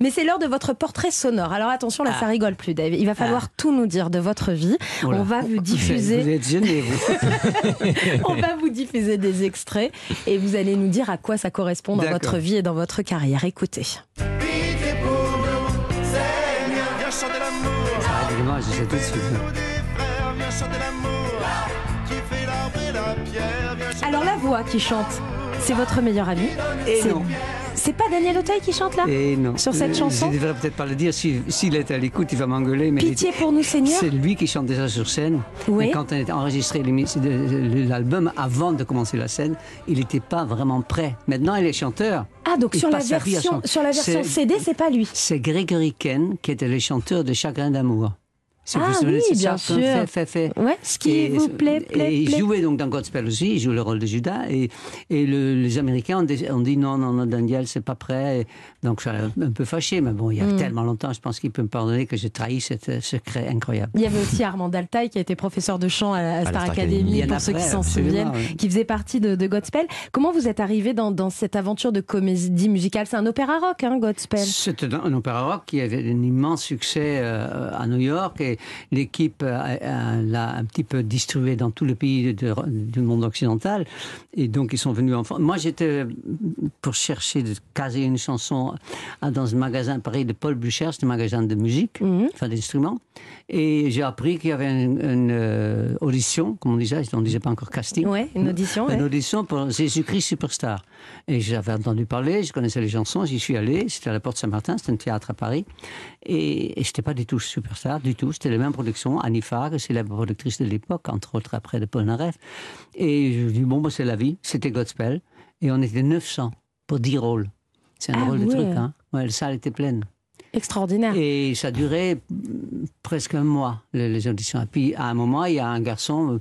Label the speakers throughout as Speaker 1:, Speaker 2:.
Speaker 1: Mais c'est l'heure de votre portrait sonore. Alors attention, là, ça rigole plus, Dave. Il va falloir tout nous dire de votre vie.
Speaker 2: Oula.
Speaker 1: On va vous diffuser.
Speaker 2: Vous êtes gêné, vous.
Speaker 1: On va vous diffuser des extraits et vous allez nous dire à quoi ça correspond dans votre vie et dans votre carrière. Écoutez.
Speaker 2: Ah, je tout de suite.
Speaker 1: Alors la voix qui chante, c'est votre meilleur ami?
Speaker 2: Et
Speaker 1: C'est-
Speaker 2: non.
Speaker 1: C'est pas Daniel Auteuil qui chante là
Speaker 2: Et non.
Speaker 1: Sur cette
Speaker 2: Euh,
Speaker 1: chanson
Speaker 2: Je devrais peut-être pas le dire. Si- S'il est à l'écoute, il va m'engueuler.
Speaker 1: Pitié pour nous, Seigneur
Speaker 2: C'est lui qui chante déjà sur scène.
Speaker 1: Oui.
Speaker 2: Mais quand on a enregistré l'album avant de commencer la scène, il n'était pas vraiment prêt. Maintenant, il est chanteur.
Speaker 1: Ah donc sur la version sur la version CD, c'est pas lui.
Speaker 2: C'est Gregory Ken qui était le chanteur de Chagrin d'amour. Si
Speaker 1: Ah
Speaker 2: vous souvenez
Speaker 1: oui, bien
Speaker 2: chanson,
Speaker 1: sûr.
Speaker 2: Fait, fait, fait.
Speaker 1: Ouais, ce qui
Speaker 2: Et-
Speaker 1: vous plaît, plaît,
Speaker 2: Et il jouait donc dans Godspell aussi, il joue le rôle de Judas. Et, et le- les Américains ont, dit- ont dit non, non, non, Daniel, c'est pas prêt. Et donc je suis un peu fâché, mais bon, il y
Speaker 1: Hmm.
Speaker 2: a tellement longtemps, je pense qu'il peut me pardonner que j'ai trahi ce secret incroyable.
Speaker 1: Il y avait aussi Armand Daltaï qui a été professeur de chant à la Star
Speaker 3: Star
Speaker 1: Academy, pour ceux qui s'en souviennent,
Speaker 2: ouais.
Speaker 1: qui faisait partie de, de Godspell. Comment vous êtes arrivé dans, dans cette aventure de comédie musicale? C'est un opéra rock, hein, Godspell?
Speaker 2: C'était un, un opéra rock qui avait un immense succès euh, à New York et l'équipe l'a un petit peu distribué dans tous les pays de- du monde occidental. Et donc ils sont venus en France. Moi j'étais pour chercher de caser une chanson à- dans un magasin pareil de Paul Blucher, c'est un magasin de musique,
Speaker 1: Mhm.
Speaker 2: enfin d'instruments. Et j'ai appris qu'il y avait une, une, euh, audition, comme on disait, on ne disait pas encore casting.
Speaker 1: Ouais, une audition.
Speaker 2: Une
Speaker 1: ouais.
Speaker 2: audition pour Jésus-Christ Superstar. Et j'avais entendu parler, je connaissais les chansons, j'y suis allé, c'était à la Porte Saint-Martin, c'était un théâtre à Paris. Et, et j'étais pas du tout superstar, du tout. C'était la même production, Annie Farg, célèbre productrice de l'époque, entre autres après de Polnareff. Et je dis, bon, bah, c'est la vie, c'était Godspell. Et on était 900 pour 10 rôles. C'est un
Speaker 1: Ah
Speaker 2: drôle de truc, hein. Ouais, la salle était pleine.
Speaker 1: Extraordinaire.
Speaker 2: Et ça durait mm, presque un mois, les, les auditions. Et puis, à un moment, il y a un garçon euh,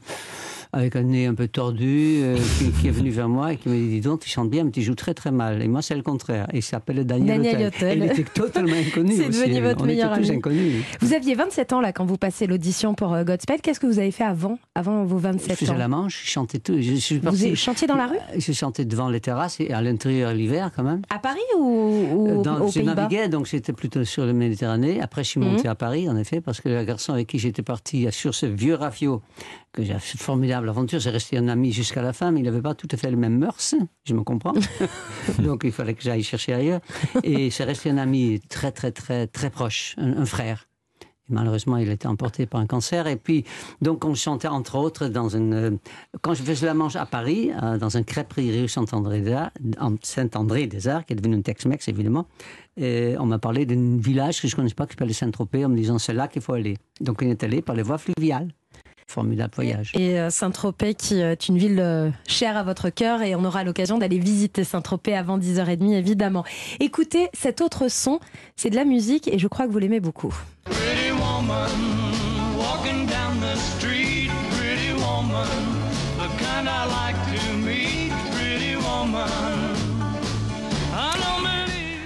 Speaker 2: avec un nez un peu tordu euh, qui, qui est venu vers moi et qui me dit Dis donc, tu chantes bien, mais tu joues très très mal. Et moi, c'est le contraire. Et il s'appelle Daniel,
Speaker 1: Daniel
Speaker 2: Hotel. Il était totalement inconnu.
Speaker 1: C'est devenu votre
Speaker 2: On
Speaker 1: meilleur
Speaker 2: était tous
Speaker 1: ami.
Speaker 2: inconnus.
Speaker 1: Vous aviez 27 ans là quand vous passez l'audition pour euh, Godspell. Qu'est-ce que vous avez fait avant, avant vos
Speaker 2: Je
Speaker 1: 27
Speaker 2: faisais
Speaker 1: ans
Speaker 2: la manche, je chantais tout. Je suis
Speaker 1: Vous chantiez dans la rue
Speaker 2: Je chantais devant les terrasses et à l'intérieur l'hiver quand même.
Speaker 1: À Paris ou, ou
Speaker 2: Euh, Dans,
Speaker 1: aux
Speaker 2: je
Speaker 1: Pays-Bas
Speaker 2: naviguais, donc j'étais plutôt sur la Méditerranée. Après, je suis monté
Speaker 1: Mhm.
Speaker 2: à Paris, en effet, parce que le garçon avec qui j'étais parti sur ce vieux rafio, que j'ai une formidable aventure, c'est resté un ami jusqu'à la fin, mais il n'avait pas tout à fait les mêmes mœurs, je me comprends. donc il fallait que j'aille chercher ailleurs. Et c'est resté un ami très, très, très, très proche, un, un frère. Malheureusement, il a été emporté par un cancer. Et puis, donc, on chantait entre autres dans une. euh, Quand je faisais la manche à Paris, euh, dans un crêperie rue Saint-André des Arts, en Saint-André des Arts, qui est devenu un Tex-Mex évidemment, et on m'a parlé d'un village que je ne connaissais pas qui s'appelait Saint-Tropez, en me disant c'est là qu'il faut aller. Donc, on est allé par les voies fluviales. Formidable voyage.
Speaker 1: Et euh, Saint-Tropez, qui est une ville euh, chère à votre cœur, et on aura l'occasion d'aller visiter Saint-Tropez avant 10h30, évidemment. Écoutez cet autre son, c'est de la musique, et je crois que vous l'aimez beaucoup.
Speaker 4: Pretty woman, walking down the street. Pretty woman, the kind I like to meet. Pretty woman. I don't believe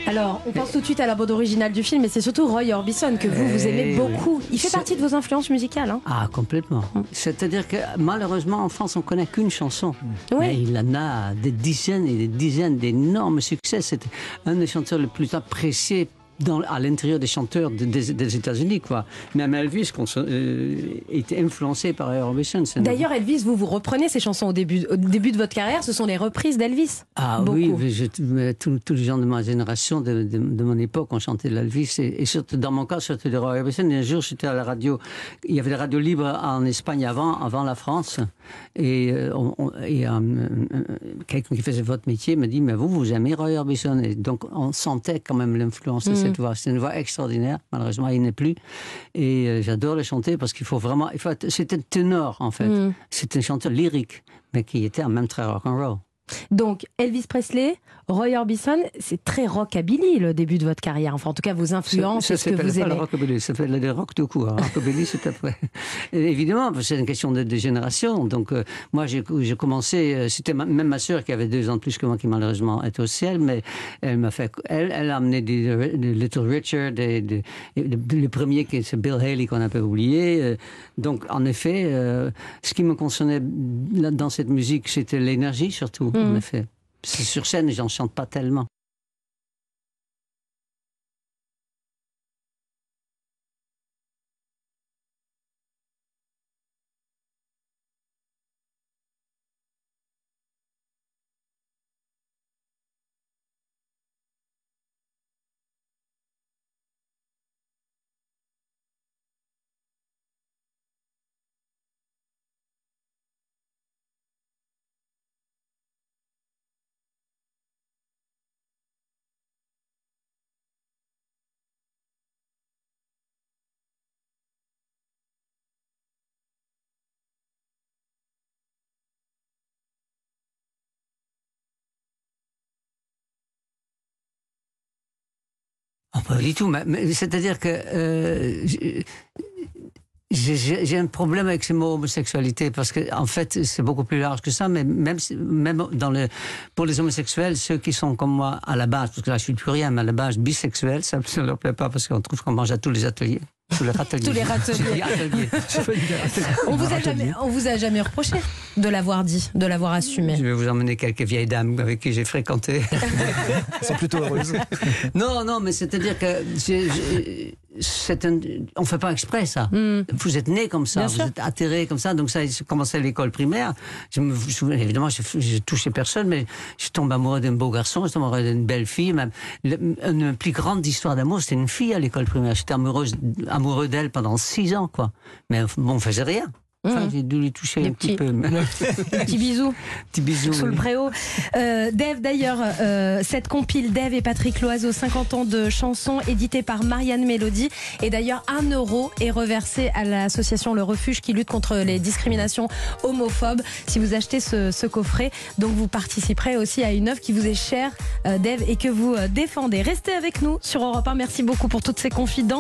Speaker 1: Alors, on pense tout de suite à la bande originale du film, mais c'est surtout Roy Orbison que vous, vous aimez
Speaker 2: Eh
Speaker 1: beaucoup. Il fait partie de vos influences musicales. Hein
Speaker 2: Ah, complètement. C'est-à-dire que malheureusement, en France, on connaît qu'une chanson.
Speaker 1: Oui.
Speaker 2: Mais il en a des dizaines et des dizaines d'énormes succès. C'est un des chanteurs les plus appréciés dans, à l'intérieur des chanteurs de- des, des États-Unis, quoi. Même Elvis euh, était influencé par c'est
Speaker 1: D'ailleurs, Elvis, vous vous reprenez ces chansons au début, au début de votre carrière, ce sont les reprises d'Elvis.
Speaker 2: Ah
Speaker 1: Beaucoup.
Speaker 2: oui, je- tous tous les gens de ma génération, de, de- de mon époque, ont chanté de l'Elvis. Et, et surtout, dans mon cas, surtout de. Et un jour, j'étais à la radio. Il y avait la radio libre en Espagne avant, avant la France. Et, euh, et, euh, quelqu'un qui faisait votre métier me dit, mais vous, vous aimez Roy Orbison Et donc, on sentait quand même l'influence de
Speaker 1: Mm.
Speaker 2: Cette voix. C'est une voix extraordinaire. Malheureusement, il n'est plus. Et euh, j'adore le chanter parce qu'il faut vraiment... faut C'est un ténor, en fait.
Speaker 1: Mm.
Speaker 2: C'est un chanteur lyrique, mais qui était en même très rock'n'roll.
Speaker 1: Donc, Elvis Presley, Roy Orbison, c'est très rockabilly le début de votre carrière. Enfin, en tout cas, vos influences
Speaker 2: Ça,
Speaker 1: ce que vous
Speaker 2: pas le rockabilly, ça s'appelle le rock tout court. Rockabilly, c'est après. Et évidemment, c'est une question de, de génération. Donc, euh, moi, j'ai commencé, euh, c'était même ma sœur qui avait deux ans de plus que moi, qui malheureusement est au ciel, mais elle m'a fait, elle, elle a amené des, des Little Richard, des, des- des- le premier qui c'est Bill Haley qu'on a pas oublié. Euh, Donc, en effet, euh, ce qui me concernait dans cette musique, c'était l'énergie surtout, en effet. Sur scène, j'en chante pas tellement. Pas du tout. mais- C'est-à-dire que euh, j'ai- un problème avec ces mots homosexualité parce que en fait c'est beaucoup plus large que ça. Mais même même dans le pour les homosexuels, ceux qui sont comme moi à la base, parce que là je suis plus rien, mais à la base bisexuel, ça ne leur plaît pas parce qu'on trouve qu'on mange à tous les ateliers, tous les râteliers.
Speaker 1: Tous les râteliers. On vous a jamais, on vous a jamais reproché de l'avoir dit, de l'avoir assumé.
Speaker 2: Je vais vous emmener quelques vieilles dames avec qui j'ai fréquenté.
Speaker 3: Elles sont plutôt heureuses.
Speaker 2: Non, non, mais c'est-à-dire que j'ai- j'ai- c'est un, on fait pas exprès ça. Vous êtes né comme ça,
Speaker 1: Bien
Speaker 2: vous
Speaker 1: sûr.
Speaker 2: êtes atterré comme ça. Donc ça, j'ai commencé à l'école primaire. Je me souviens, évidemment, j'ai j'ai touché personne, mais je tombe amoureux d'un beau garçon, je tombe amoureux d'une belle fille. Même une plus grande histoire d'amour, c'était une fille à l'école primaire. J'étais amoureuse, amoureux d'elle pendant six ans, quoi. Mais bon, on faisait rien. Enfin,
Speaker 1: Mhm.
Speaker 2: j'ai dû lui toucher
Speaker 1: Des
Speaker 2: un petit peu.
Speaker 1: Petit bisou.
Speaker 2: Petit bisou.
Speaker 1: sous le préau. Euh, Dave, d'ailleurs, euh, cette compile Dave et Patrick Loiseau, 50 ans de chansons, éditée par Marianne Mélodie. Et d'ailleurs, un euro est reversé à l'association Le Refuge qui lutte contre les discriminations homophobes. Si vous achetez ce, ce coffret, donc vous participerez aussi à une œuvre qui vous est chère, euh, Dave, et que vous euh, défendez. Restez avec nous sur Europe 1. Merci beaucoup pour toutes ces confidences.